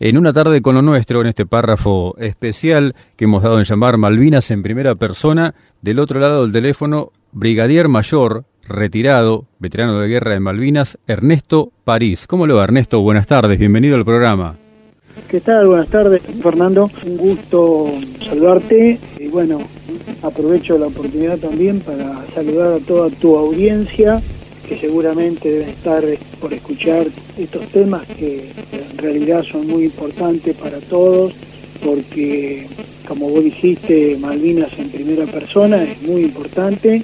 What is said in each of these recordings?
en una tarde con lo nuestro, en este párrafo especial que hemos dado en llamar Malvinas en primera persona, del otro lado del teléfono, Brigadier Mayor, retirado, veterano de guerra de Malvinas, Ernesto París. ¿Cómo le va, Ernesto? Buenas tardes, bienvenido al programa. ¿Qué tal? Buenas tardes, Fernando. Un gusto saludarte. Y bueno, aprovecho la oportunidad también para saludar a toda tu audiencia que seguramente deben estar por escuchar estos temas que en realidad son muy importantes para todos porque como vos dijiste Malvinas en primera persona es muy importante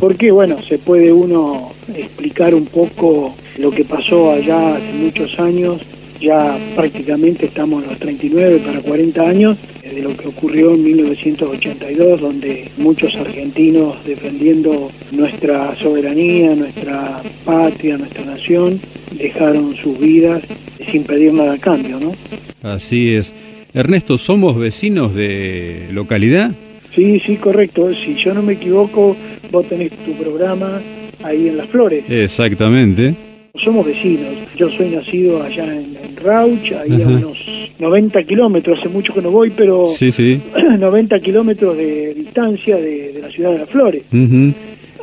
porque bueno se puede uno explicar un poco lo que pasó allá hace muchos años ya prácticamente estamos en los 39 para 40 años de lo que ocurrió en 1982, donde muchos argentinos defendiendo nuestra soberanía, nuestra patria, nuestra nación, dejaron sus vidas sin pedir nada a cambio, ¿no? Así es. Ernesto, ¿somos vecinos de localidad? Sí, sí, correcto. Si yo no me equivoco, vos tenés tu programa ahí en Las Flores. Exactamente. Somos vecinos. Yo soy nacido allá en, Rauch, ahí a unos 90 kilómetros, hace mucho que no voy, pero sí, sí. 90 kilómetros de distancia de, la ciudad de Las Flores.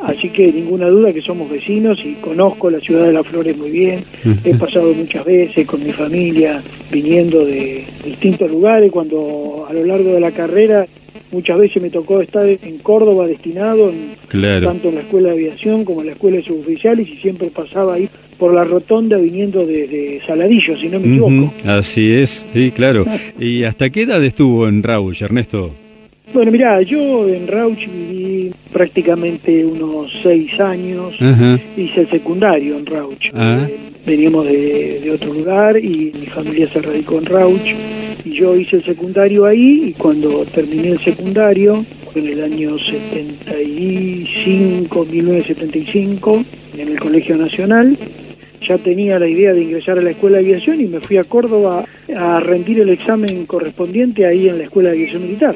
Así que ninguna duda que somos vecinos y conozco la ciudad de Las Flores muy bien. He pasado muchas veces con mi familia viniendo de distintos lugares cuando a lo largo de la carrera muchas veces me tocó estar en Córdoba destinado, tanto en la escuela de aviación como en la escuela de suboficiales y siempre pasaba ahí por la rotonda viniendo de, Saladillo, si no me equivoco. Así es, sí, claro. ¿Y hasta qué edad estuvo en Rauch, Ernesto? Bueno, mira, yo en Rauch viví prácticamente unos seis años, hice el secundario en Rauch. Eh, veníamos de, otro lugar y mi familia se radicó en Rauch y yo hice el secundario ahí y cuando terminé el secundario, en el año 75, 1975, en el Colegio Nacional, ya tenía la idea de ingresar a la Escuela de Aviación y me fui a Córdoba a rendir el examen correspondiente ahí en la Escuela de Aviación Militar.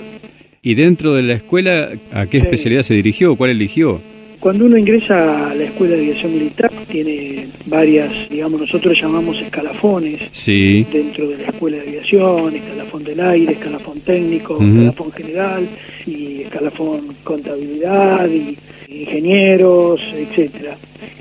¿Y dentro de la escuela a qué especialidad se dirigió? ¿Cuál eligió? Cuando uno ingresa a la Escuela de Aviación Militar, tiene varias, digamos, nosotros llamamos escalafones sí. dentro de la Escuela de Aviación, escalafón del aire, escalafón técnico, escalafón general y escalafón contabilidad y ingenieros, etcétera.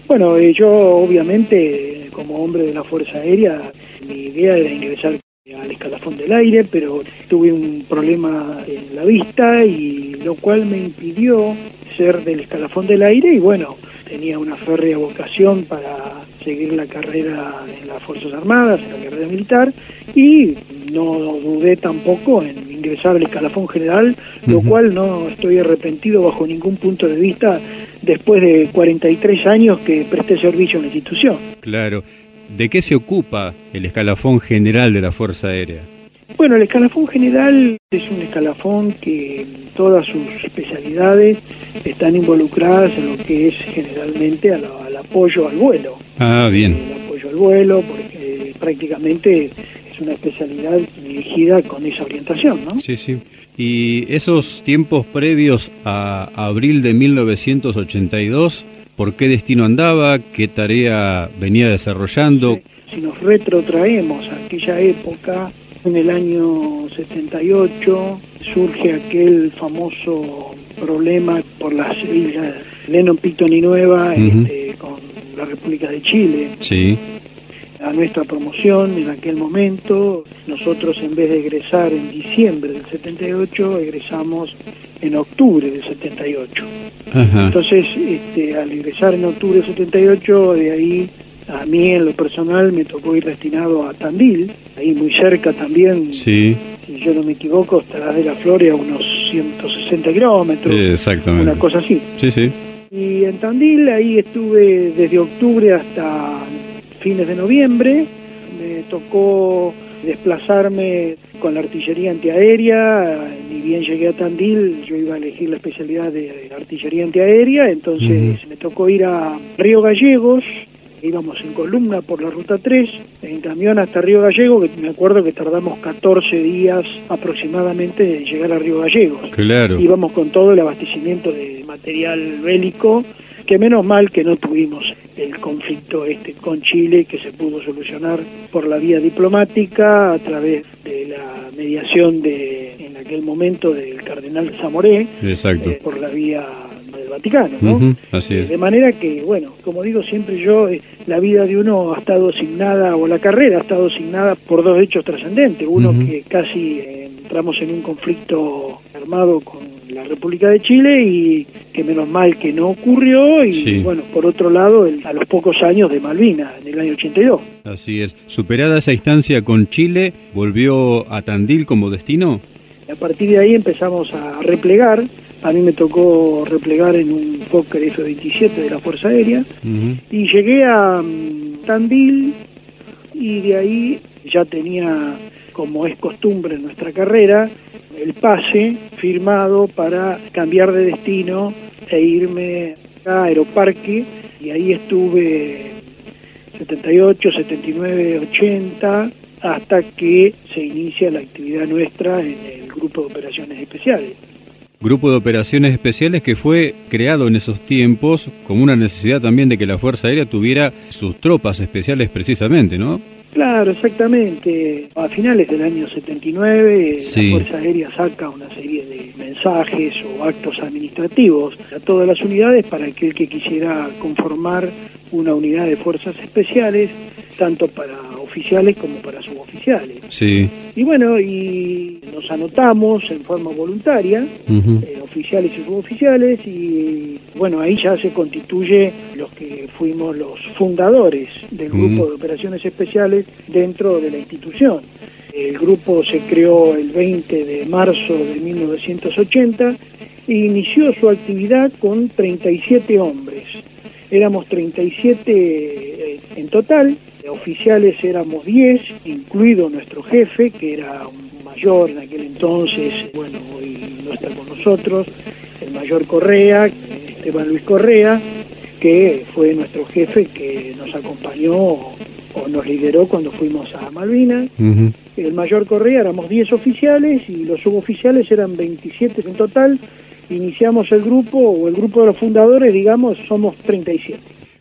Bueno, eh, yo obviamente como hombre de la Fuerza Aérea, mi idea era ingresar al escalafón del aire, pero tuve un problema en la vista y lo cual me impidió ser del escalafón del aire y bueno, tenía una férrea vocación para seguir la carrera en las Fuerzas Armadas, en la carrera militar y no dudé tampoco en ingresar al escalafón general, lo cual no estoy arrepentido bajo ningún punto de vista después de 43 años que presté servicio en la institución. Claro. ¿De qué se ocupa el escalafón general de la Fuerza Aérea? Bueno, el escalafón general es un escalafón que todas sus especialidades están involucradas en lo que es generalmente al, apoyo al vuelo. Ah, bien. El apoyo al vuelo, porque prácticamente es una especialidad dirigida con esa orientación, ¿no? Sí, sí. Y esos tiempos previos a abril de 1982, ¿por qué destino andaba? ¿Qué tarea venía desarrollando? Si nos retrotraemos a aquella época, en el año 78 surge aquel famoso problema por las islas Lennon, Picton y Nueva este, con la República de Chile. Sí a nuestra promoción en aquel momento. Nosotros en vez de egresar en diciembre del 78, egresamos en octubre del 78. Entonces, este, al ingresar en octubre del 78, de ahí a mí en lo personal me tocó ir destinado a Tandil, ahí muy cerca también. Sí. Si yo no me equivoco, estará de la Flores a unos 160 kilómetros. Exactamente. Una cosa así. Sí, sí. Y en Tandil ahí estuve desde octubre hasta fines de noviembre. Me tocó desplazarme con la artillería antiaérea, ni bien llegué a Tandil, yo iba a elegir la especialidad de artillería antiaérea, entonces me tocó ir a Río Gallegos, íbamos en columna por la ruta 3, en camión hasta Río Gallego, que me acuerdo que tardamos 14 días aproximadamente en llegar a Río Gallegos. Claro. Íbamos con todo el abastecimiento de material bélico que menos mal que no tuvimos el conflicto este con Chile que se pudo solucionar por la vía diplomática a través de la mediación de en aquel momento del cardenal Zamoré Exacto. Eh, por la vía del Vaticano, ¿no? así es. De manera que, bueno, como digo siempre yo, eh, la vida de uno ha estado asignada, o la carrera ha estado asignada por dos hechos trascendentes. Uno que casi eh, entramos en un conflicto armado con la República de Chile y que menos mal que no ocurrió y bueno, por otro lado, a los pocos años de Malvinas, en el año 82. Así es. Superada esa instancia con Chile, ¿volvió a Tandil como destino? A partir de ahí empezamos a replegar. A mí me tocó replegar en un Fokker F-27 de la Fuerza Aérea y llegué a mm, Tandil y de ahí ya tenía, como es costumbre en nuestra carrera, el pase firmado para cambiar de destino e irme a Aeroparque y ahí estuve 78, 79, 80 hasta que se inicia la actividad nuestra en el Grupo de Operaciones Especiales. Grupo de Operaciones Especiales que fue creado en esos tiempos como una necesidad también de que la Fuerza Aérea tuviera sus tropas especiales precisamente, ¿no? Claro, exactamente. A finales del año 79 la Fuerza Aérea saca una serie de mensajes o actos administrativos a todas las unidades para aquel que quisiera conformar una unidad de fuerzas especiales, tanto para oficiales como para suboficiales. Sí. Y bueno, y nos anotamos en forma voluntaria, eh, oficiales y suboficiales, y bueno, ahí ya se constituye los que fuimos los fundadores del grupo de operaciones especiales dentro de la institución. El grupo se creó el 20 de marzo de 1980 e inició su actividad con 37 hombres. Éramos 37 eh, en total, oficiales éramos 10, incluido nuestro jefe, que era un mayor en aquel entonces, bueno, hoy no está con nosotros, el mayor Correa, Esteban Luis Correa, que fue nuestro jefe que nos acompañó o nos lideró cuando fuimos a Malvinas. El mayor Correa éramos 10 oficiales y los suboficiales eran 27 en total. Iniciamos el grupo, o el grupo de los fundadores, digamos, somos 37.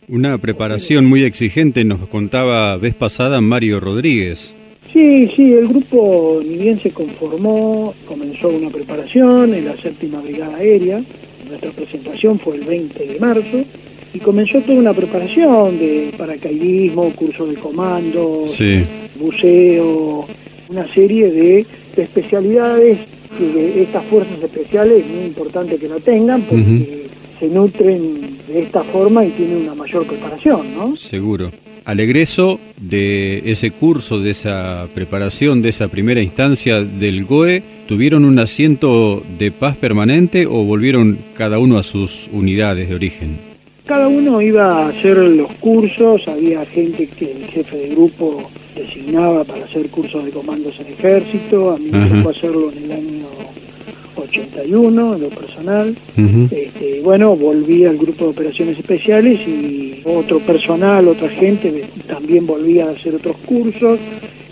Una preparación muy exigente, nos contaba vez pasada Mario Rodríguez. Sí, sí, el grupo bien se conformó, comenzó una preparación en la séptima brigada aérea, nuestra presentación fue el 20 de marzo, y comenzó toda una preparación de paracaidismo, curso de comando, buceo, una serie de, especialidades que estas fuerzas especiales es muy importante que lo tengan porque se nutren de esta forma y tienen una mayor preparación, ¿no? Seguro. Al egreso de ese curso, de esa preparación, de esa primera instancia del GOE, ¿tuvieron un asiento de paz permanente o volvieron cada uno a sus unidades de origen? Cada uno iba a hacer los cursos, había gente que el jefe de grupo designaba para hacer cursos de comandos en ejército, a mí me tocó hacerlo en el año 81 en lo personal. este, bueno, volví al grupo de operaciones especiales y otro personal, otra gente también volvía a hacer otros cursos.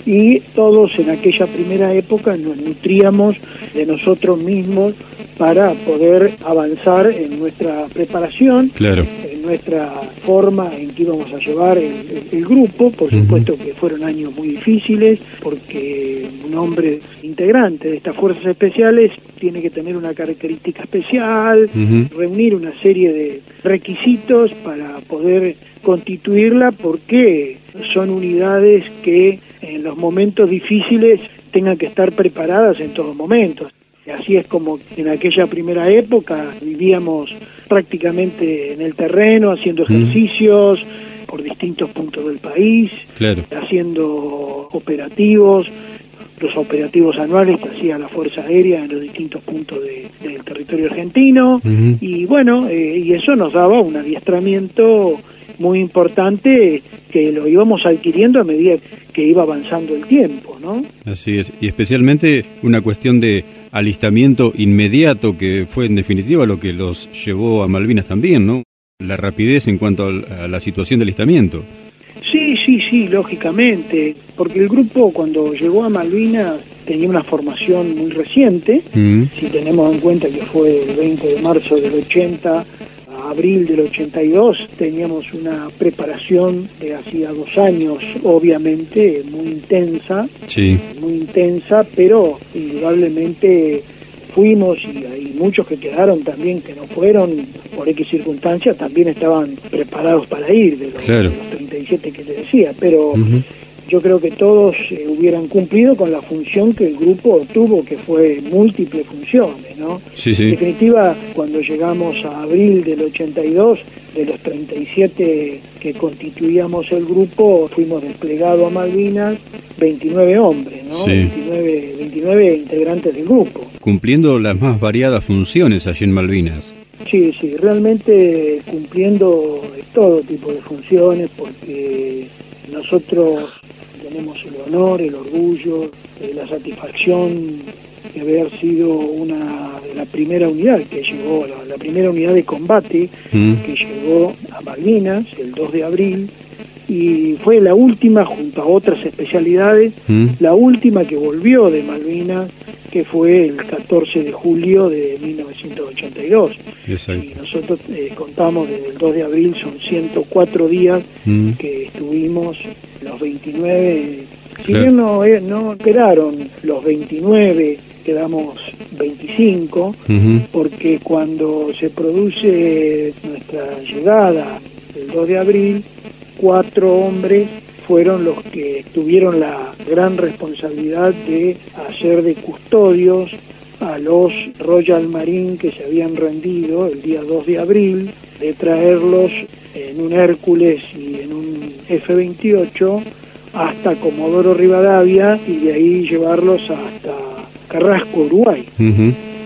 Y todos en aquella primera época nos nutríamos de nosotros mismos para poder avanzar en nuestra preparación, claro nuestra forma en que íbamos a llevar el, grupo, por supuesto que fueron años muy difíciles, porque un hombre integrante de estas fuerzas especiales tiene que tener una característica especial, reunir una serie de requisitos para poder constituirla, porque son unidades que en los momentos difíciles tengan que estar preparadas en todos momentos. Así es como en aquella primera época vivíamos prácticamente en el terreno, haciendo ejercicios por distintos puntos del país, haciendo operativos, los operativos anuales que hacía la Fuerza Aérea en los distintos puntos del territorio argentino, y bueno, eh, y eso nos daba un adiestramiento muy importante que lo íbamos adquiriendo a medida que iba avanzando el tiempo, ¿no? Así es, y especialmente una cuestión de alistamiento inmediato que fue en definitiva lo que los llevó a Malvinas también, ¿no? La rapidez en cuanto a la situación de alistamiento. Sí, sí, sí, lógicamente, porque el grupo cuando llegó a Malvinas tenía una formación muy reciente, mm. si tenemos en cuenta que fue el 20 de marzo del 80 abril del 82 teníamos una preparación de hacía dos años, obviamente muy intensa, sí. muy intensa, pero indudablemente fuimos y hay muchos que quedaron también que no fueron por X circunstancias, también estaban preparados para ir de los, Claro. de los 37 que te decía, pero. Yo creo que todos eh, hubieran cumplido con la función que el grupo tuvo, que fue múltiples funciones, ¿no? Sí, En definitiva, cuando llegamos a abril del 82, de los 37 que constituíamos el grupo, fuimos desplegados a Malvinas 29 hombres, ¿no? Sí. 29, 29 integrantes del grupo. Cumpliendo las más variadas funciones allí en Malvinas. Sí, sí, realmente cumpliendo todo tipo de funciones porque nosotros tenemos el honor, el orgullo, eh, la satisfacción de haber sido una de la primera unidad que llegó, la, la primera unidad de combate Mm. que llegó a Malvinas el 2 de abril y fue la última junto a otras especialidades Mm. la última que volvió de Malvinas, que fue el 14 de julio de 1982. Exacto. Y nosotros eh, contamos desde el 2 de abril, son 104 días Mm. que estuvimos 29. Si Claro. bien no, eh, no quedaron los 29, quedamos 25, Ujú. porque cuando se produce nuestra llegada el 2 de abril, cuatro hombres fueron los que tuvieron la gran responsabilidad de hacer de custodios a los Royal Marine que se habían rendido el día 2 de abril, de traerlos en un Hércules y en un F-28 hasta Comodoro Rivadavia y de ahí llevarlos hasta Carrasco, Uruguay.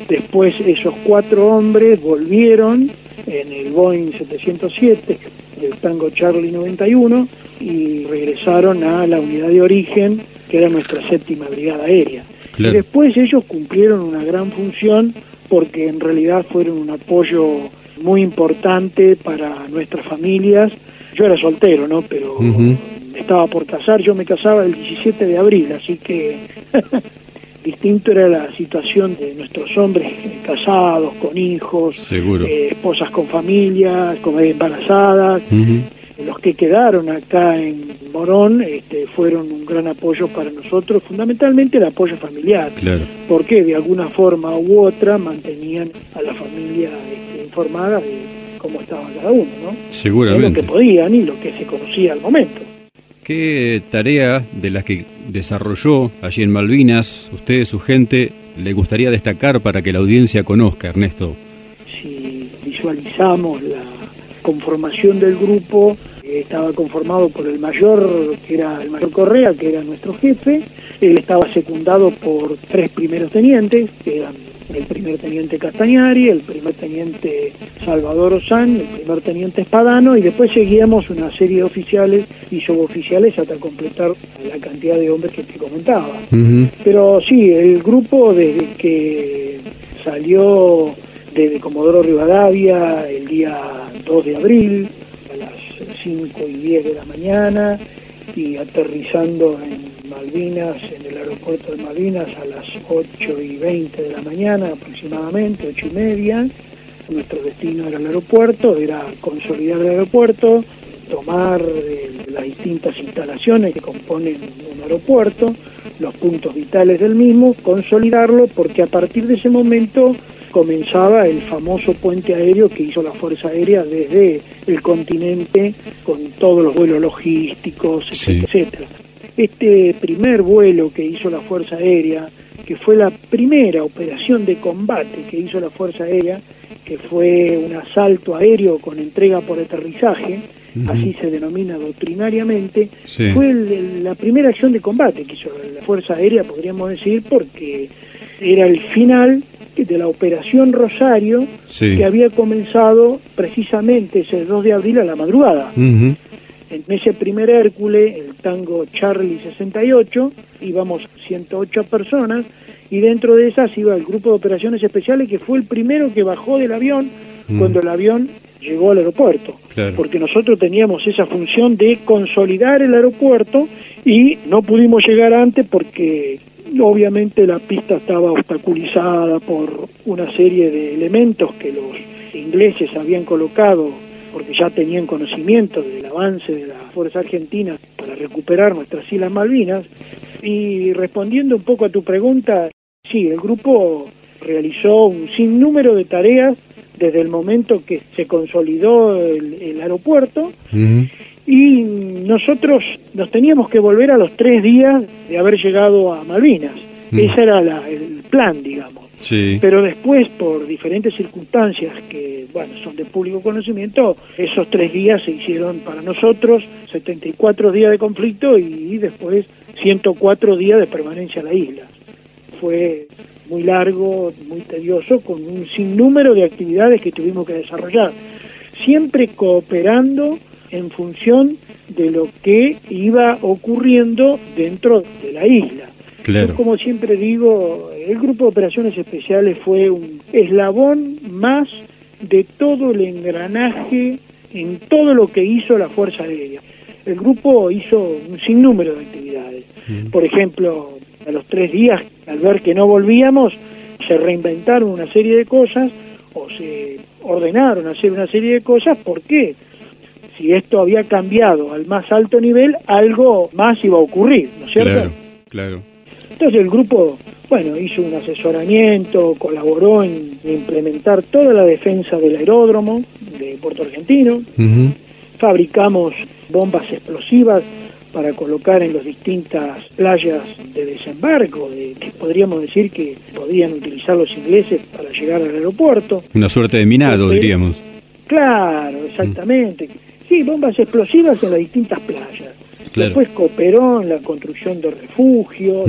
Después esos cuatro hombres volvieron en el Boeing 707 del Tango Charlie 91 y regresaron a la unidad de origen que era nuestra séptima brigada aérea. Claro. Y después ellos cumplieron una gran función porque en realidad fueron un apoyo muy importante para nuestras familias. Yo era soltero, ¿no? Pero estaba por casar, yo me casaba el 17 de abril, así que distinto era la situación de nuestros hombres casados, con hijos, eh, esposas con familias, con embarazadas. Los que quedaron acá en Morón este, fueron un gran apoyo para nosotros, fundamentalmente el apoyo familiar, Claro. porque de alguna forma u otra mantenían a la familia este, informada de cómo estaba cada uno, ¿no? De lo Seguramente. que podían y lo que se conocía al momento. ¿Qué tarea de las que desarrolló allí en Malvinas, usted, su gente, le gustaría destacar para que la audiencia conozca, Ernesto? si visualizamos la conformación del grupo, estaba conformado por el mayor, que era el mayor Correa, que era nuestro jefe, él estaba secundado por tres primeros tenientes, que eran el primer teniente Castañari, el primer teniente Salvador Ozán, el primer teniente Espadano, y después seguíamos una serie de oficiales y suboficiales hasta completar la cantidad de hombres que te comentaba. Pero sí, el grupo desde que salió desde Comodoro Rivadavia el día 2 de abril a las 5 y 10 de la mañana y aterrizando en Malvinas, en el aeropuerto de Malvinas a las 8 y 20 de la mañana aproximadamente, 8 y media. Nuestro destino era el aeropuerto, era consolidar el aeropuerto, tomar eh, las distintas instalaciones que componen un aeropuerto, los puntos vitales del mismo, consolidarlo, porque a partir de ese momento comenzaba el famoso puente aéreo que hizo la Fuerza Aérea desde el continente con todos los vuelos logísticos, Sí. etcétera. Este primer vuelo que hizo la Fuerza Aérea, que fue la primera operación de combate que hizo la Fuerza Aérea, que fue un asalto aéreo con entrega por aterrizaje, así se denomina doctrinariamente, Sí. fue el- la primera acción de combate que hizo la Fuerza Aérea, podríamos decir, porque era el final de la Operación Rosario, Sí. que había comenzado precisamente ese 2 de abril a la madrugada. Ujú. En ese primer Hércules, el tango Charlie 68, íbamos 108 personas y dentro de esas iba el grupo de operaciones especiales que fue el primero que bajó del avión Mm. cuando el avión llegó al aeropuerto. Claro. Porque nosotros teníamos esa función de consolidar el aeropuerto y no pudimos llegar antes porque obviamente la pista estaba obstaculizada por una serie de elementos que los ingleses habían colocado, porque ya tenían conocimiento del avance de la Fuerza Argentina para recuperar nuestras Islas Malvinas. Y respondiendo un poco a tu pregunta, sí, el grupo realizó un sinnúmero de tareas desde el momento que se consolidó el, aeropuerto y nosotros nos teníamos que volver a los tres días de haber llegado a Malvinas. Ese era el plan, digamos. Pero después, por diferentes circunstancias que, bueno, son de público conocimiento, esos tres días se hicieron para nosotros 74 días de conflicto y después 104 días de permanencia en la isla. Fue muy largo, muy tedioso, con un sinnúmero de actividades que tuvimos que desarrollar, siempre cooperando en función de lo que iba ocurriendo dentro de la isla. Claro. como siempre digo, el Grupo de Operaciones Especiales fue un eslabón más de todo el engranaje en todo lo que hizo la Fuerza Aérea. El grupo hizo un sinnúmero de actividades. Por ejemplo, a los tres días, al ver que no volvíamos, se reinventaron una serie de cosas o se ordenaron hacer una serie de cosas. ¿Por qué? Si esto había cambiado al más alto nivel, algo más iba a ocurrir, ¿no es cierto? Claro, claro. Entonces el grupo, bueno, hizo un asesoramiento, colaboró en implementar toda la defensa del aeródromo de Puerto Argentino, fabricamos bombas explosivas para colocar en las distintas playas de desembarco, de, que podríamos decir que podían utilizar los ingleses para llegar al aeropuerto. Una suerte de minado, diríamos. Claro, exactamente. Sí, bombas explosivas en las distintas playas. Después cooperó en la construcción de refugios,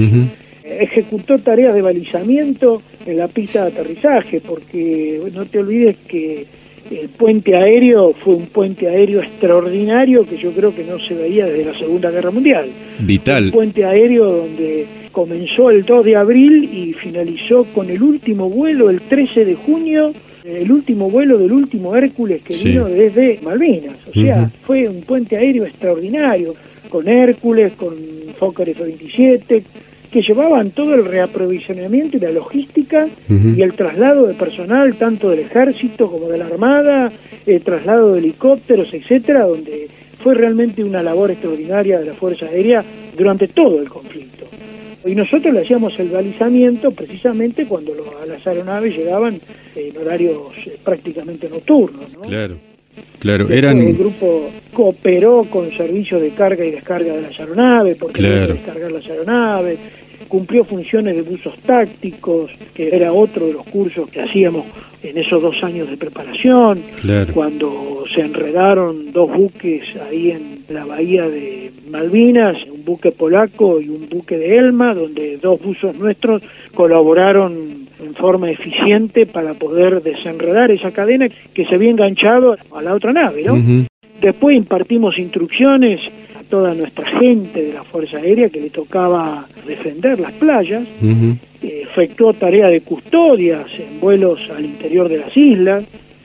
ejecutó tareas de balizamiento en la pista de aterrizaje, porque no te olvides que el puente aéreo fue un puente aéreo extraordinario que yo creo que no se veía desde la Segunda Guerra Mundial. Vital. Un puente aéreo donde comenzó el 2 de abril y finalizó con el último vuelo el 13 de junio, el último vuelo del último Hércules que vino desde Malvinas. O sea, fue un puente aéreo extraordinario, con Hércules, con Fokker F-27, que llevaban todo el reaprovisionamiento y la logística y el traslado de personal tanto del ejército como de la armada, el traslado de helicópteros, etcétera, donde fue realmente una labor extraordinaria de la Fuerza Aérea durante todo el conflicto. Y nosotros le hacíamos el balizamiento precisamente cuando las aeronaves llegaban en horarios eh, prácticamente nocturnos. ¿no? Claro. Claro, eran... El grupo cooperó con servicios de carga y descarga de las aeronaves, porque claro. descargar las aeronaves, cumplió funciones de buzos tácticos, que era otro de los cursos que hacíamos en esos dos años de preparación, cuando se enredaron dos buques ahí en la bahía de Malvinas, un buque polaco y un buque de Elma, donde dos buzos nuestros colaboraron en forma eficiente para poder desenredar esa cadena que se había enganchado a la otra nave, ¿no? Después impartimos instrucciones toda nuestra gente de la Fuerza Aérea que le tocaba defender las playas, efectuó tarea de custodias en vuelos al interior de las islas.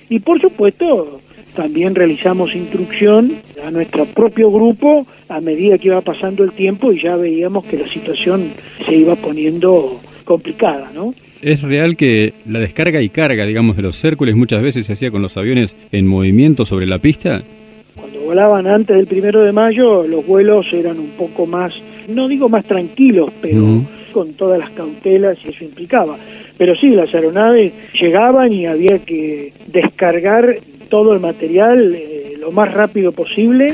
Y por supuesto también realizamos instrucción a nuestro propio grupo a medida que iba pasando el tiempo y ya veíamos que la situación se iba poniendo complicada, ¿no? Es real que la descarga y carga, digamos, de los Hércules muchas veces se hacía con los aviones en movimiento sobre la pista volaban antes del primero de mayo, los vuelos eran un poco más, no digo más tranquilos, pero con todas las cautelas y eso implicaba. Pero sí, las aeronaves llegaban y había que descargar todo el material eh, lo más rápido posible,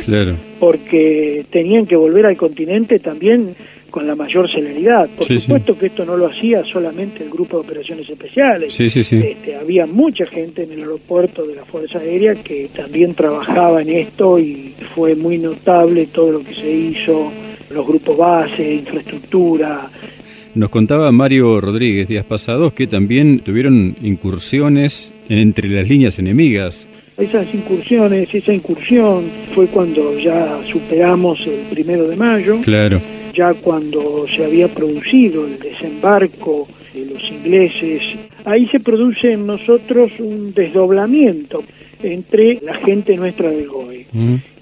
porque tenían que volver al continente también con la mayor celeridad. Por supuesto que esto no lo hacía solamente el Grupo de Operaciones Especiales. Este, había mucha gente en el aeropuerto de la Fuerza Aérea que también trabajaba en esto y fue muy notable todo lo que se hizo, los grupos base, infraestructura. Nos contaba Mario Rodríguez días pasados que también tuvieron incursiones entre las líneas enemigas. Esas incursiones, esa incursión fue cuando ya superamos el primero de mayo. Claro ya cuando se había producido el desembarco de los ingleses, ahí se produce en nosotros un desdoblamiento entre la gente nuestra del GOE.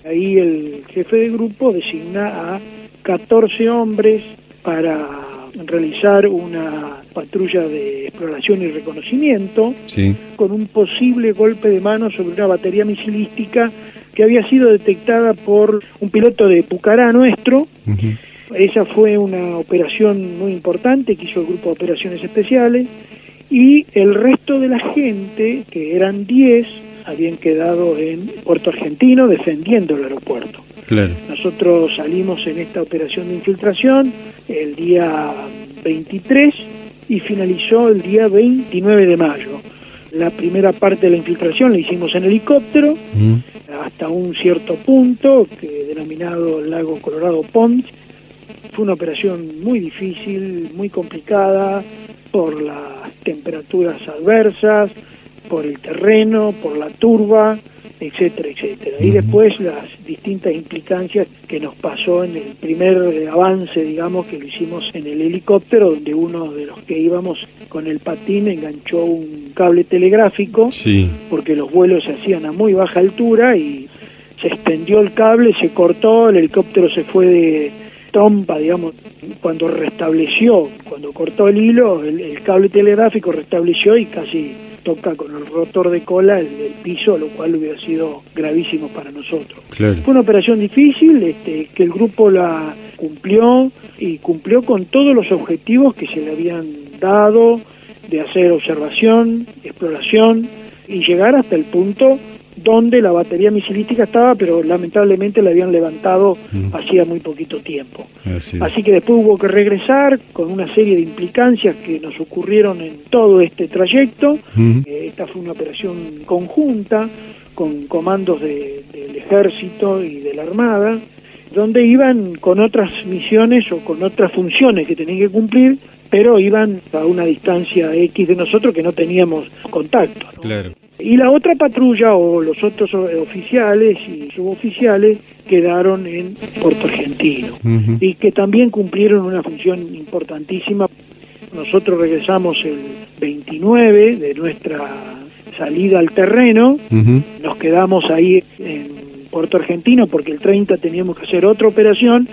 Ahí el jefe de grupo designa a 14 hombres para realizar una patrulla de exploración y reconocimiento Sí. con un posible golpe de mano sobre una batería misilística que había sido detectada por un piloto de Pucará nuestro. Esa fue una operación muy importante que hizo el Grupo de Operaciones Especiales y el resto de la gente, que eran 10, habían quedado en Puerto Argentino defendiendo el aeropuerto. Claro. Nosotros salimos en esta operación de infiltración el día 23 y finalizó el día 29 de mayo. La primera parte de la infiltración la hicimos en helicóptero Ujú. hasta un cierto punto, que denominado Lago Colorado Pond. Fue una operación muy difícil, muy complicada por las temperaturas adversas, por el terreno, por la turba, etcétera, etcétera. Y después las distintas implicancias que nos pasó en el primer avance, digamos, que lo hicimos en el helicóptero, donde uno de los que íbamos con el patín enganchó un cable telegráfico Sí. porque los vuelos se hacían a muy baja altura y se extendió el cable, se cortó, el helicóptero se fue de trompa, digamos, cuando restableció, cuando cortó el hilo, el, el cable telegráfico restableció y casi toca con el rotor de cola el, el piso, lo cual hubiera sido gravísimo para nosotros. Claro. Fue una operación difícil, este, que el grupo la cumplió y cumplió con todos los objetivos que se le habían dado de hacer observación, exploración y llegar hasta el punto donde la batería misilística estaba, pero lamentablemente la habían levantado Mm. hacía muy poquito tiempo. Así que después hubo que regresar con una serie de implicancias que nos ocurrieron en todo este trayecto. Ujú. Eh, Esta fue una operación conjunta con comandos de- del ejército y de la armada, donde iban con otras misiones o con otras funciones que tenían que cumplir, pero iban a una distancia X de nosotros que no teníamos contacto. ¿no? Claro. Y la otra patrulla o los otros eh, oficiales y suboficiales quedaron en Puerto Argentino. Y que también cumplieron una función importantísima. Nosotros regresamos el 29 de nuestra salida al terreno, nos quedamos ahí en Puerto Argentino porque el 30 teníamos que hacer otra operación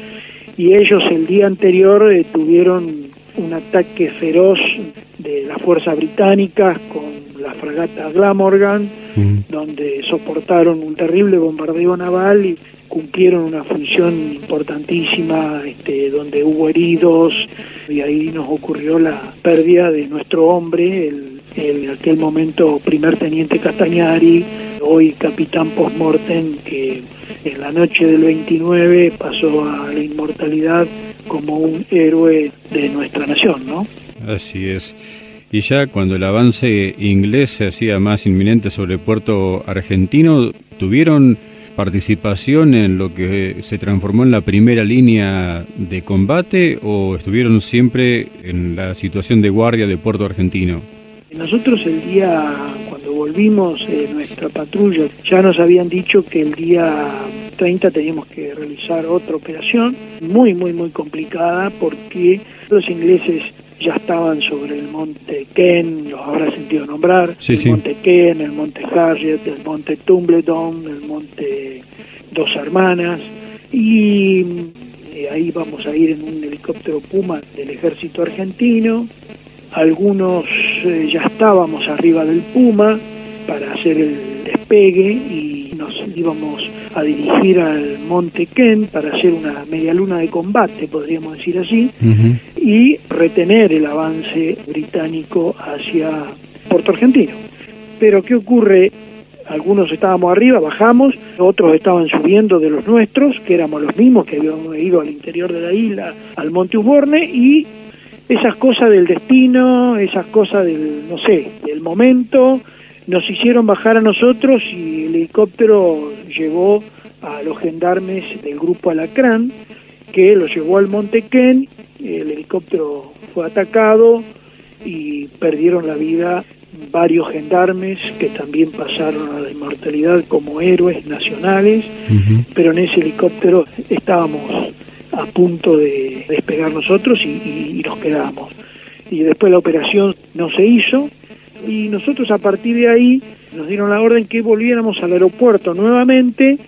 y ellos el día anterior eh, tuvieron un ataque feroz de las fuerzas británicas con la fragata Glamorgan Ujú. donde soportaron un terrible bombardeo naval y cumplieron una función importantísima, este, donde hubo heridos y ahí nos ocurrió la pérdida de nuestro hombre, el, el en aquel momento primer teniente Castañari, hoy capitán postmortem, que en la noche del 29 pasó a la inmortalidad como un héroe de nuestra nación, ¿no? Así es. Y ya cuando el avance inglés se hacía más inminente sobre Puerto Argentino, ¿tuvieron participación en lo que se transformó en la primera línea de combate o estuvieron siempre en la situación de guardia de Puerto Argentino? Nosotros el día, cuando volvimos eh, nuestra patrulla, ya nos habían dicho que el día 30 teníamos que realizar otra operación, muy, muy, muy complicada, porque los ingleses ya estaban sobre el monte Ken, los habrá sentido nombrar, Sí, el sí. monte Ken, el monte Harriet, el monte Tumbledon, el monte Dos Hermanas, y ahí vamos a ir en un helicóptero Puma del ejército argentino, algunos eh, ya estábamos arriba del Puma para hacer el despegue y nos íbamos a dirigir al Monte Ken para hacer una media luna de combate, podríamos decir así, y retener el avance británico hacia Puerto Argentino. Pero ¿qué ocurre? Algunos estábamos arriba, bajamos, otros estaban subiendo de los nuestros, que éramos los mismos que habíamos ido al interior de la isla, al Monte Usborne, y esas cosas del destino, esas cosas del, no sé, del momento, nos hicieron bajar a nosotros y el helicóptero llevó a los gendarmes del grupo Alacrán, que lo llevó al Monte Ken, el helicóptero fue atacado y perdieron la vida varios gendarmes que también pasaron a la inmortalidad como héroes nacionales, pero en ese helicóptero estábamos a punto de despegar nosotros y, y- y nos quedamos. Y después la operación no se hizo y nosotros a partir de ahí nos dieron la orden que volviéramos al aeropuerto nuevamente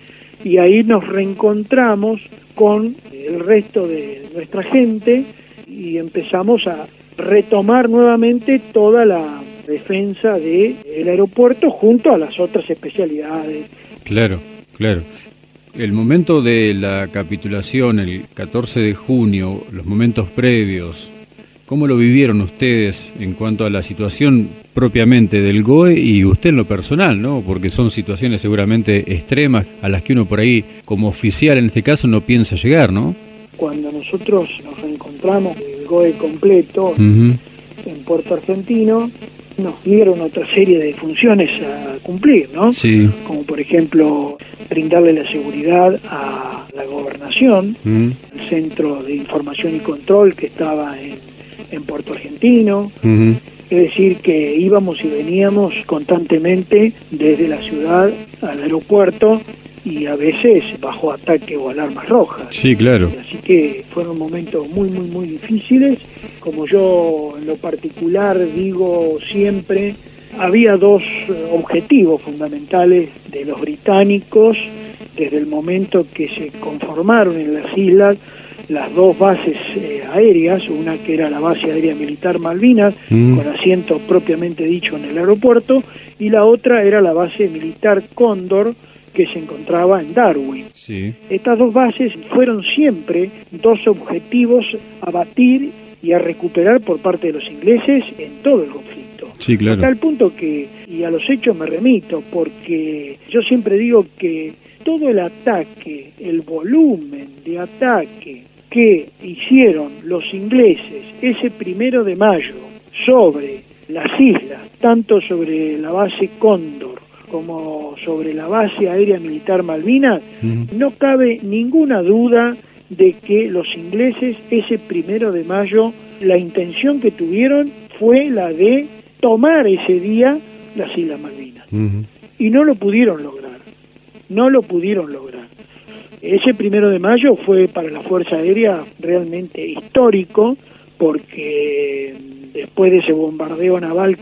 y ahí nos reencontramos con el resto de nuestra gente y empezamos a retomar nuevamente toda la defensa del aeropuerto junto a las otras especialidades. Claro, claro. El momento de la capitulación, el 14 de junio, los momentos previos, ¿cómo lo vivieron ustedes en cuanto a la situación propiamente del GOE y usted en lo personal, ¿no? Porque son situaciones seguramente extremas a las que uno por ahí, como oficial en este caso, no piensa llegar, ¿no? Cuando nosotros nos reencontramos, el GOE completo, en Puerto Argentino, nos dieron otra serie de funciones a cumplir, ¿no? Sí. Como por ejemplo brindarle la seguridad a la gobernación, Mm. el centro de información y control que estaba en, en Puerto Argentino. Es decir, que íbamos y veníamos constantemente desde la ciudad al aeropuerto y a veces bajo ataque o alarmas rojas. Sí, claro. Así que fueron momentos muy, muy, muy difíciles. Como yo en lo particular digo siempre, había dos objetivos fundamentales de los británicos desde el momento que se conformaron en las islas las dos bases eh, aéreas, una que era la base aérea militar Malvinas, Mm. con asiento propiamente dicho en el aeropuerto, y la otra era la base militar Cóndor, que se encontraba en Darwin. Sí. Estas dos bases fueron siempre dos objetivos a batir y a recuperar por parte de los ingleses en todo el conflicto. Sí, claro. tal punto que, y a los hechos me remito, porque yo siempre digo que todo el ataque, el volumen de ataque que hicieron los ingleses ese primero de mayo sobre las islas, tanto sobre la base Cóndor como sobre la base aérea militar Malvinas, no cabe ninguna duda de que los ingleses ese primero de mayo, la intención que tuvieron fue la de tomar ese día las Islas Malvinas. Y no lo pudieron lograr, no lo pudieron lograr. Ese primero de mayo fue para la Fuerza Aérea realmente histórico, porque después de ese bombardeo naval,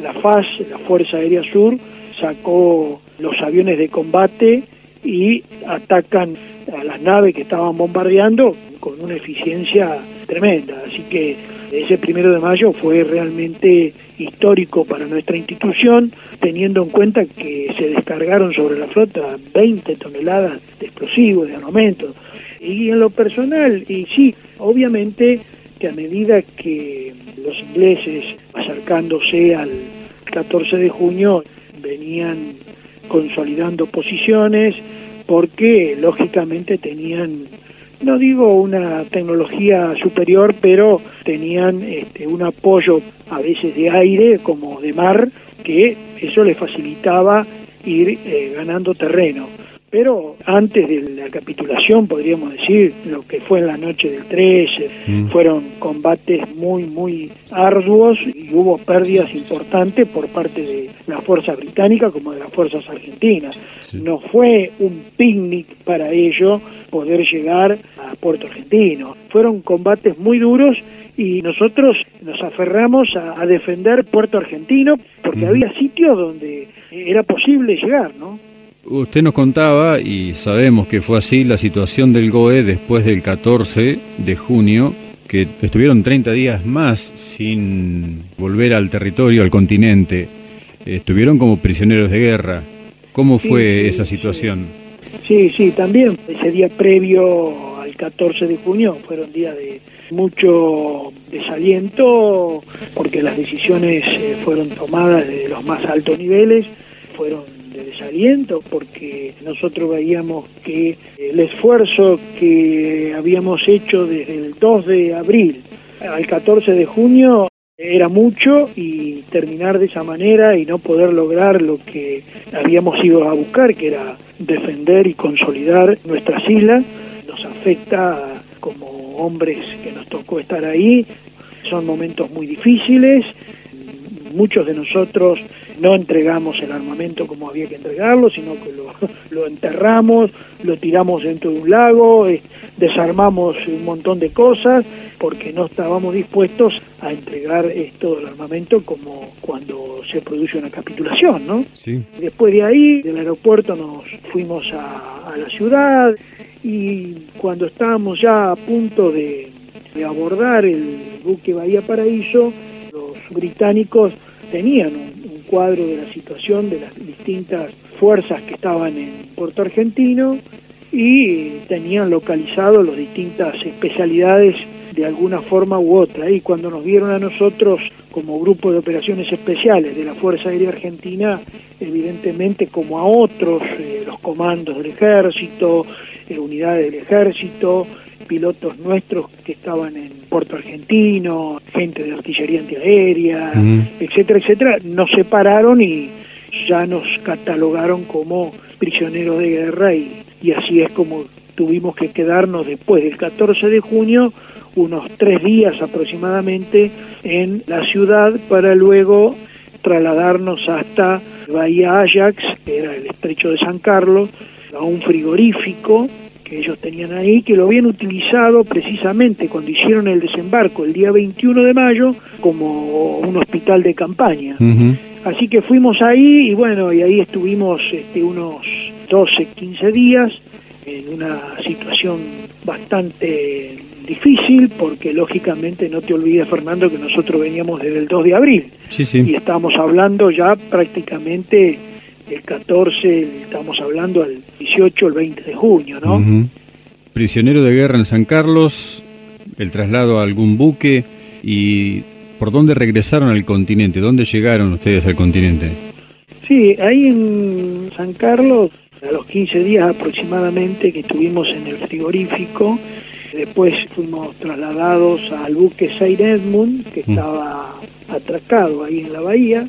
la FAS, la Fuerza Aérea Sur, sacó los aviones de combate y atacan a las naves que estaban bombardeando con una eficiencia tremenda. Así que ese primero de mayo fue realmente histórico para nuestra institución, teniendo en cuenta que se descargaron sobre la flota 20 toneladas de explosivos, de armamento. Y en lo personal, y sí, obviamente que a medida que los ingleses, acercándose al 14 de junio, venían consolidando posiciones porque lógicamente tenían no digo una tecnología superior, pero tenían este, un apoyo a veces de aire como de mar, que eso les facilitaba ir eh, ganando terreno. Pero antes de la capitulación, podríamos decir, lo que fue en la noche del 13, Mm. fueron combates muy, muy arduos y hubo pérdidas importantes por parte de la fuerza británica como de las fuerzas argentinas. Sí. No fue un picnic para ello poder llegar a Puerto Argentino. Fueron combates muy duros y nosotros nos aferramos a, a defender Puerto Argentino porque Ujú. había sitios donde era posible llegar, ¿no? Usted nos contaba, y sabemos que fue así, la situación del GOE después del 14 de junio, que estuvieron 30 días más sin volver al territorio, al continente. Estuvieron como prisioneros de guerra. ¿Cómo fue sí, esa situación? Sí, sí, también ese día previo al 14 de junio fueron días de mucho desaliento porque las decisiones eh, fueron tomadas de los más altos niveles, fueron de desaliento porque nosotros veíamos que el esfuerzo que habíamos hecho desde el 2 de abril al 14 de junio era mucho y terminar de esa manera y no poder lograr lo que habíamos ido a buscar, que era defender y consolidar nuestras islas, nos afecta como hombres que nos tocó estar ahí. Son momentos muy difíciles, muchos de nosotros no entregamos el armamento como había que entregarlo, sino que lo, lo enterramos, lo tiramos dentro de un lago, eh, desarmamos un montón de cosas porque no estábamos dispuestos a entregar eh, todo el armamento como cuando se produce una capitulación, ¿no? Sí. Después de ahí, del aeropuerto nos fuimos a, a la ciudad y cuando estábamos ya a punto de de abordar el buque Bahía Paraíso, los británicos tenían un, un cuadro de la situación de las distintas fuerzas que estaban en Puerto Argentino y tenían localizados las distintas especialidades de alguna forma u otra. Y cuando nos vieron a nosotros como grupo de operaciones especiales de la Fuerza Aérea Argentina, evidentemente como a otros, eh, los comandos del ejército, eh, unidades del ejército, pilotos nuestros que estaban en Puerto Argentino, gente de artillería antiaérea, etcétera, etcétera, nos separaron y ya nos catalogaron como prisioneros de guerra y, y así es como tuvimos que quedarnos después del 14 de junio unos tres días aproximadamente en la ciudad para luego trasladarnos hasta Bahía Ajax, que era el estrecho de San Carlos, a un frigorífico que ellos tenían ahí, que lo habían utilizado precisamente cuando hicieron el desembarco el día 21 de mayo como un hospital de campaña. Así que fuimos ahí y bueno, y ahí estuvimos este, unos 12, 15 días en una situación bastante difícil porque lógicamente no te olvides Fernando que nosotros veníamos desde el 2 de abril. Y estamos hablando ya prácticamente el 14, estamos hablando al 18, el 20 de junio, ¿no? Prisionero de guerra en San Carlos, el traslado a algún buque y ¿por dónde regresaron al continente? ¿Dónde llegaron ustedes al continente? Sí, ahí en San Carlos, a los 15 días aproximadamente que estuvimos en el frigorífico, Después fuimos trasladados al buque Saint Edmund, que estaba atracado ahí en la bahía.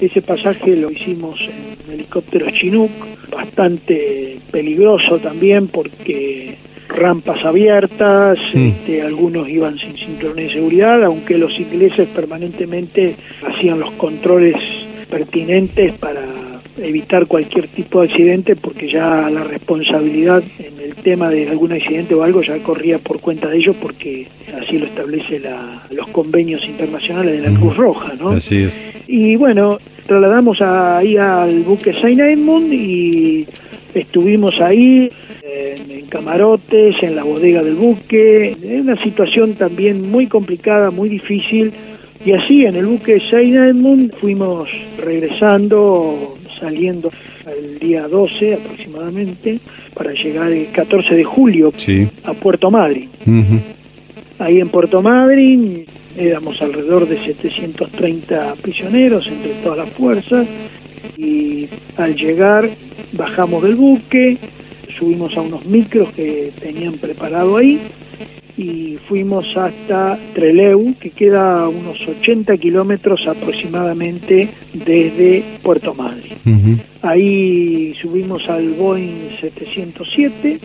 Ese pasaje lo hicimos en helicóptero Chinook, bastante peligroso también porque rampas abiertas, mm. este, algunos iban sin cinturón de seguridad, aunque los ingleses permanentemente hacían los controles pertinentes para evitar cualquier tipo de accidente porque ya la responsabilidad en el tema de algún accidente o algo ya corría por cuenta de ellos porque así lo establece la, los convenios internacionales de la Cruz Roja, ¿no? Así es. Y bueno, trasladamos ahí al buque Saint Edmund y estuvimos ahí en, en, camarotes, en la bodega del buque, en una situación también muy complicada, muy difícil. Y así en el buque Saint Edmund fuimos regresando saliendo el día 12 aproximadamente para llegar el 14 de julio a Puerto Madryn. Ahí en Puerto Madryn éramos alrededor de 730 prisioneros entre todas las fuerzas y al llegar bajamos del buque, subimos a unos micros que tenían preparado ahí y fuimos hasta Treleu, que queda a unos 80 kilómetros aproximadamente desde Puerto Madryn. Ahí subimos al Boeing 707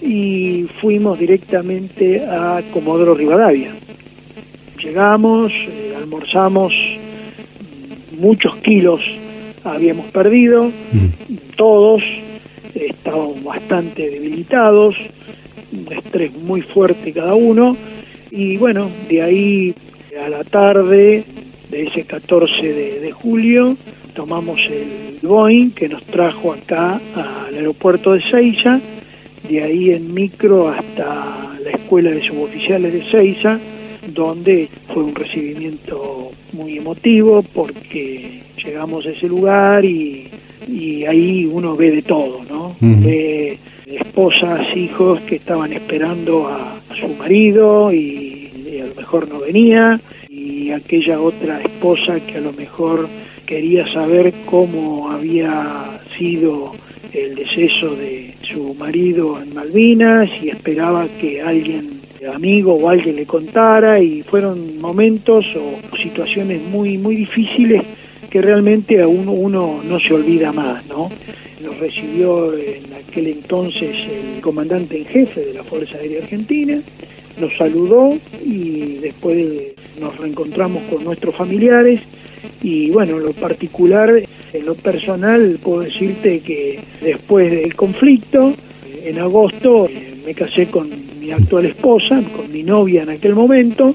y fuimos directamente a Comodoro Rivadavia. Llegamos, eh, almorzamos, muchos kilos habíamos perdido, todos estábamos bastante debilitados, un estrés muy fuerte cada uno y bueno, de ahí a la tarde de ese 14 de, julio tomamos el Boeing que nos trajo acá al aeropuerto de Seiza, de ahí en micro hasta la escuela de suboficiales de Seiza, donde fue un recibimiento muy emotivo porque llegamos a ese lugar y, y ahí uno ve de todo, ¿no? Ve esposas, hijos que estaban esperando a, su marido y, a lo mejor no venía, y aquella otra esposa que a lo mejor quería saber cómo había sido el deceso de su marido en Malvinas y esperaba que alguien amigo o alguien le contara y fueron momentos o situaciones muy muy difíciles que realmente a uno, uno no se olvida más, ¿no? Recibió en aquel entonces el comandante en jefe de la Fuerza Aérea Argentina, nos saludó y después nos reencontramos con nuestros familiares. Y bueno, en lo particular, en lo personal, puedo decirte que después del conflicto, en agosto, me casé con mi actual esposa, con mi novia en aquel momento,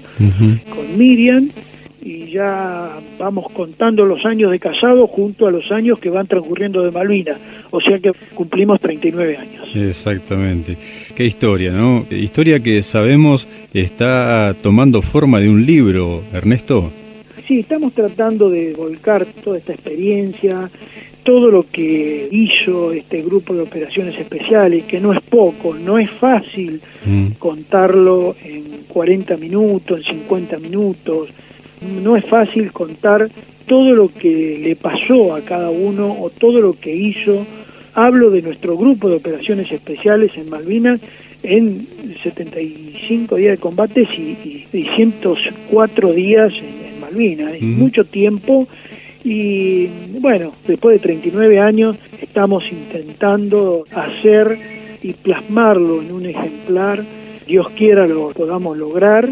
con Miriam, y ya vamos contando los años de casado junto a los años que van transcurriendo de Malvinas, o sea que cumplimos 39 años. Exactamente. Qué historia, ¿no? Historia que sabemos está tomando forma de un libro, Ernesto. Sí, estamos tratando de volcar toda esta experiencia, todo lo que hizo este grupo de operaciones especiales, que no es poco, no es fácil mm. contarlo en 40 minutos, en 50 minutos, no es fácil contar todo lo que le pasó a cada uno o todo lo que hizo. Hablo de nuestro grupo de operaciones especiales en Malvinas en 75 días de combates y, 104 días en, Malvinas, y mucho tiempo. Y bueno, después de 39 años estamos intentando hacer y plasmarlo en un ejemplar, Dios quiera lo podamos lograr,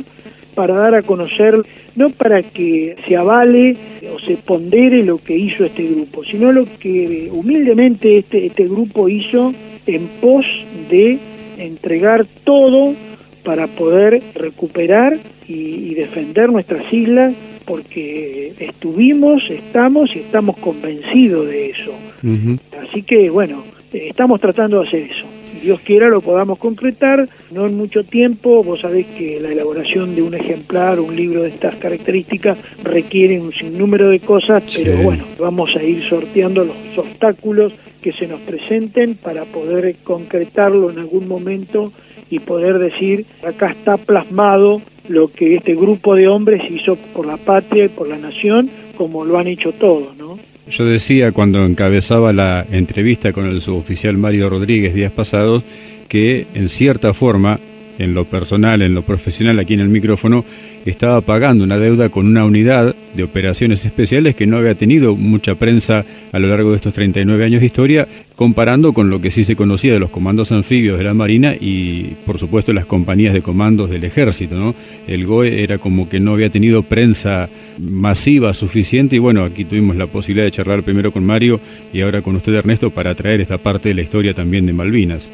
para dar a conocer no para que se avale o se pondere lo que hizo este grupo, sino lo que humildemente este, este grupo hizo en pos de entregar todo para poder recuperar y, defender nuestras islas porque estuvimos, estamos y estamos convencidos de eso. Así que bueno, estamos tratando de hacer eso. Dios quiera lo podamos concretar, no en mucho tiempo, vos sabés que la elaboración de un ejemplar, un libro de estas características, requiere un sinnúmero de cosas, pero bueno, vamos a ir sorteando los obstáculos que se nos presenten para poder concretarlo en algún momento y poder decir, acá está plasmado lo que este grupo de hombres hizo por la patria y por la nación, como lo han hecho todos, ¿no? Yo decía cuando encabezaba la entrevista con el suboficial Mario Rodríguez días pasados que en cierta forma, en lo personal, en lo profesional aquí en el micrófono, estaba pagando una deuda con una unidad de operaciones especiales que no había tenido mucha prensa a lo largo de estos 39 años de historia, comparando con lo que sí se conocía de los comandos anfibios de la Marina y, por supuesto, las compañías de comandos del ejército. ¿no? El GOE era como que no había tenido prensa masiva suficiente y bueno, aquí tuvimos la posibilidad de charlar primero con Mario y ahora con usted Ernesto para traer esta parte de la historia también de Malvinas.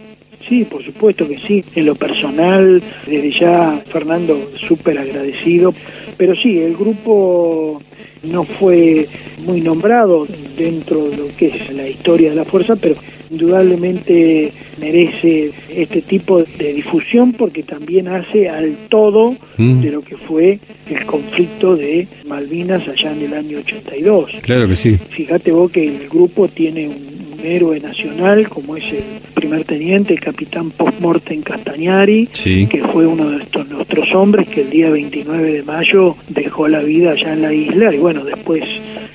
Sí, por supuesto que sí. En lo personal, desde ya, Fernando, súper agradecido. Pero sí, el grupo no fue muy nombrado dentro de lo que es la historia de la fuerza, pero indudablemente merece este tipo de difusión porque también hace al todo mm. de lo que fue el conflicto de Malvinas allá en el año 82. Claro que sí. Fíjate vos que el grupo tiene un, héroe nacional como es el primer teniente, el capitán postmortem Castañari, que fue uno de estos nuestros hombres que el día 29 de mayo dejó la vida allá en la isla y bueno, después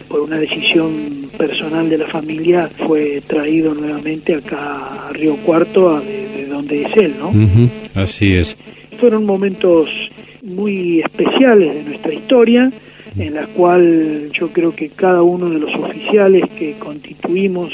por una decisión personal de la familia fue traído nuevamente acá a Río Cuarto, de, donde es él, ¿no? Así es. Fueron momentos muy especiales de nuestra historia, en la cual yo creo que cada uno de los oficiales que constituimos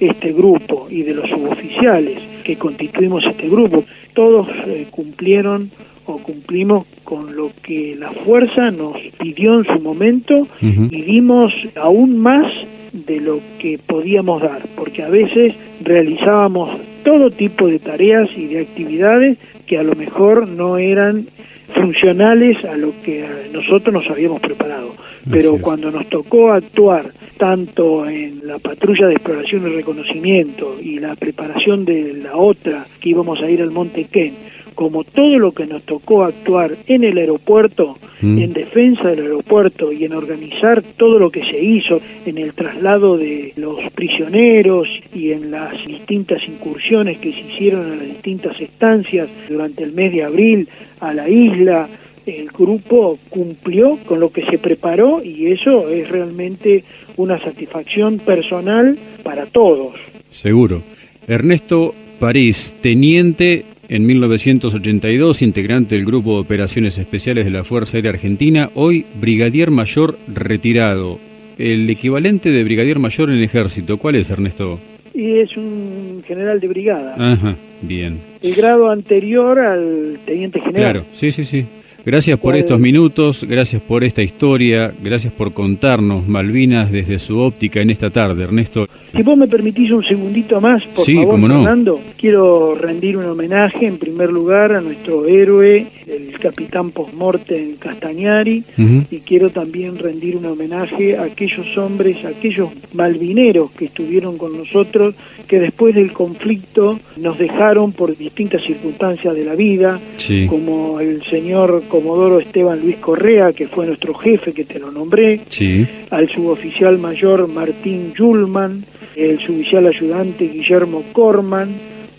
este grupo y de los suboficiales que constituimos este grupo, todos eh, cumplieron o cumplimos con lo que la fuerza nos pidió en su momento y dimos aún más de lo que podíamos dar, porque a veces realizábamos todo tipo de tareas y de actividades que a lo mejor no eran funcionales a lo que nosotros nos habíamos preparado. Pero cuando nos tocó actuar tanto en la patrulla de exploración y reconocimiento y la preparación de la otra que íbamos a ir al Monte Ken, como todo lo que nos tocó actuar en el aeropuerto, mm. en defensa del aeropuerto y en organizar todo lo que se hizo en el traslado de los prisioneros y en las distintas incursiones que se hicieron en las distintas estancias durante el mes de abril a la isla, el grupo cumplió con lo que se preparó y eso es realmente una satisfacción personal para todos. Seguro. Ernesto París, teniente en 1982, integrante del Grupo de Operaciones Especiales de la Fuerza Aérea Argentina, hoy brigadier mayor retirado. El equivalente de brigadier mayor en el ejército, ¿cuál es, Ernesto? Y es un general de brigada. Ajá, bien. El grado anterior al teniente general. Claro, sí, sí, sí. Gracias por estos minutos, gracias por esta historia, gracias por contarnos Malvinas desde su óptica en esta tarde, Ernesto. Si vos me permitís un segundito más, por sí, favor, cómo no. Fernando, quiero rendir un homenaje en primer lugar a nuestro héroe, el capitán postmortem Castañari, y quiero también rendir un homenaje a aquellos hombres, a aquellos malvineros que estuvieron con nosotros, que después del conflicto nos dejaron por distintas circunstancias de la vida, Sí, como el señor Comodoro Esteban Luis Correa, que fue nuestro jefe, que te lo nombré, sí, al suboficial mayor Martín Yulman, el suboficial ayudante Guillermo Corman,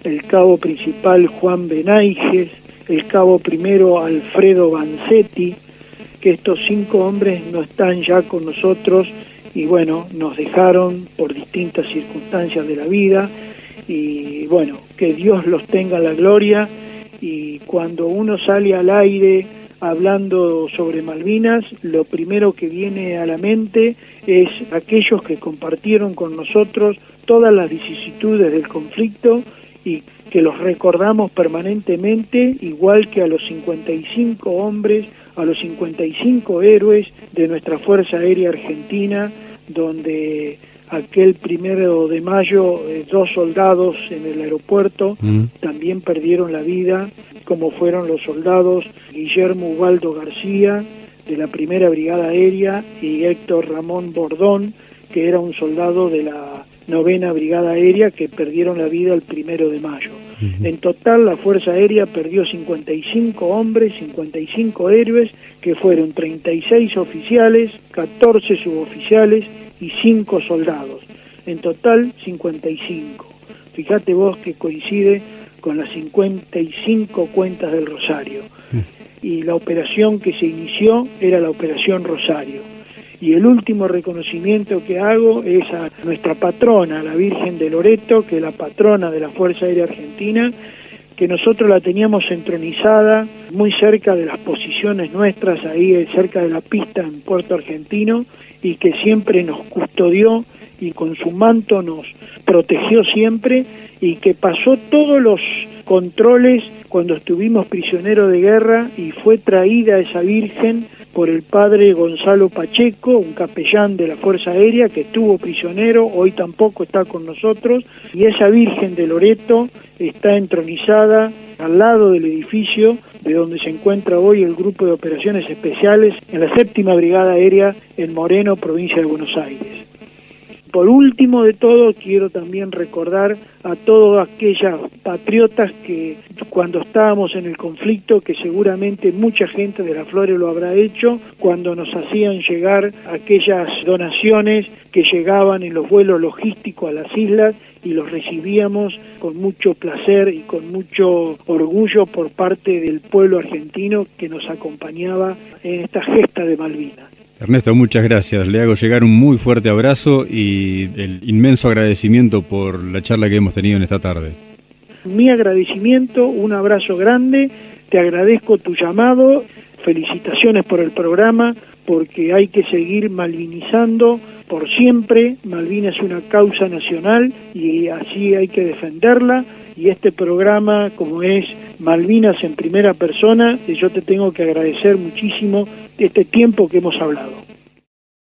el cabo principal Juan Benaiges, el cabo primero Alfredo Vanzetti, que estos cinco hombres no están ya con nosotros y bueno, nos dejaron por distintas circunstancias de la vida y bueno, que Dios los tenga en la gloria y cuando uno sale al aire hablando sobre Malvinas, lo primero que viene a la mente es aquellos que compartieron con nosotros todas las vicisitudes del conflicto y que los recordamos permanentemente, igual que a los 55 hombres, a los 55 héroes de nuestra Fuerza Aérea Argentina, donde aquel primero de mayo eh, dos soldados en el aeropuerto Mm. también perdieron la vida, como fueron los soldados Guillermo Ubaldo García de la Primera Brigada Aérea y Héctor Ramón Bordón, que era un soldado de la Novena Brigada Aérea que perdieron la vida el primero de mayo. En total, la Fuerza Aérea perdió 55 hombres, 55 héroes, que fueron 36 oficiales, 14 suboficiales y 5 soldados. En total, 55. Fíjate vos que coincide con las 55 cuentas del Rosario. Y la operación que se inició era la Operación Rosario. Y el último reconocimiento que hago es a nuestra patrona, la Virgen de Loreto, que es la patrona de la Fuerza Aérea Argentina, que nosotros la teníamos entronizada muy cerca de las posiciones nuestras, ahí cerca de la pista en Puerto Argentino, y que siempre nos custodió y con su manto nos protegió siempre y que pasó todos los controles cuando estuvimos prisioneros de guerra y fue traída esa Virgen por el padre Gonzalo Pacheco, un capellán de la Fuerza Aérea que estuvo prisionero, hoy tampoco está con nosotros, y esa Virgen de Loreto está entronizada al lado del edificio de donde se encuentra hoy el Grupo de Operaciones Especiales en la Séptima Brigada Aérea en Moreno, provincia de Buenos Aires. Por último de todo, quiero también recordar a todas aquellas patriotas que cuando estábamos en el conflicto, que seguramente mucha gente de la Flores lo habrá hecho, cuando nos hacían llegar aquellas donaciones que llegaban en los vuelos logísticos a las islas y los recibíamos con mucho placer y con mucho orgullo por parte del pueblo argentino que nos acompañaba en esta gesta de Malvinas. Ernesto, muchas gracias. Le hago llegar un muy fuerte abrazo y el inmenso agradecimiento por la charla que hemos tenido en esta tarde. Mi agradecimiento, un abrazo grande, te agradezco tu llamado, felicitaciones por el programa, porque hay que seguir malvinizando por siempre. Malvinas es una causa nacional y así hay que defenderla. Y este programa, como es Malvinas en primera persona, yo te tengo que agradecer muchísimo este tiempo que hemos hablado.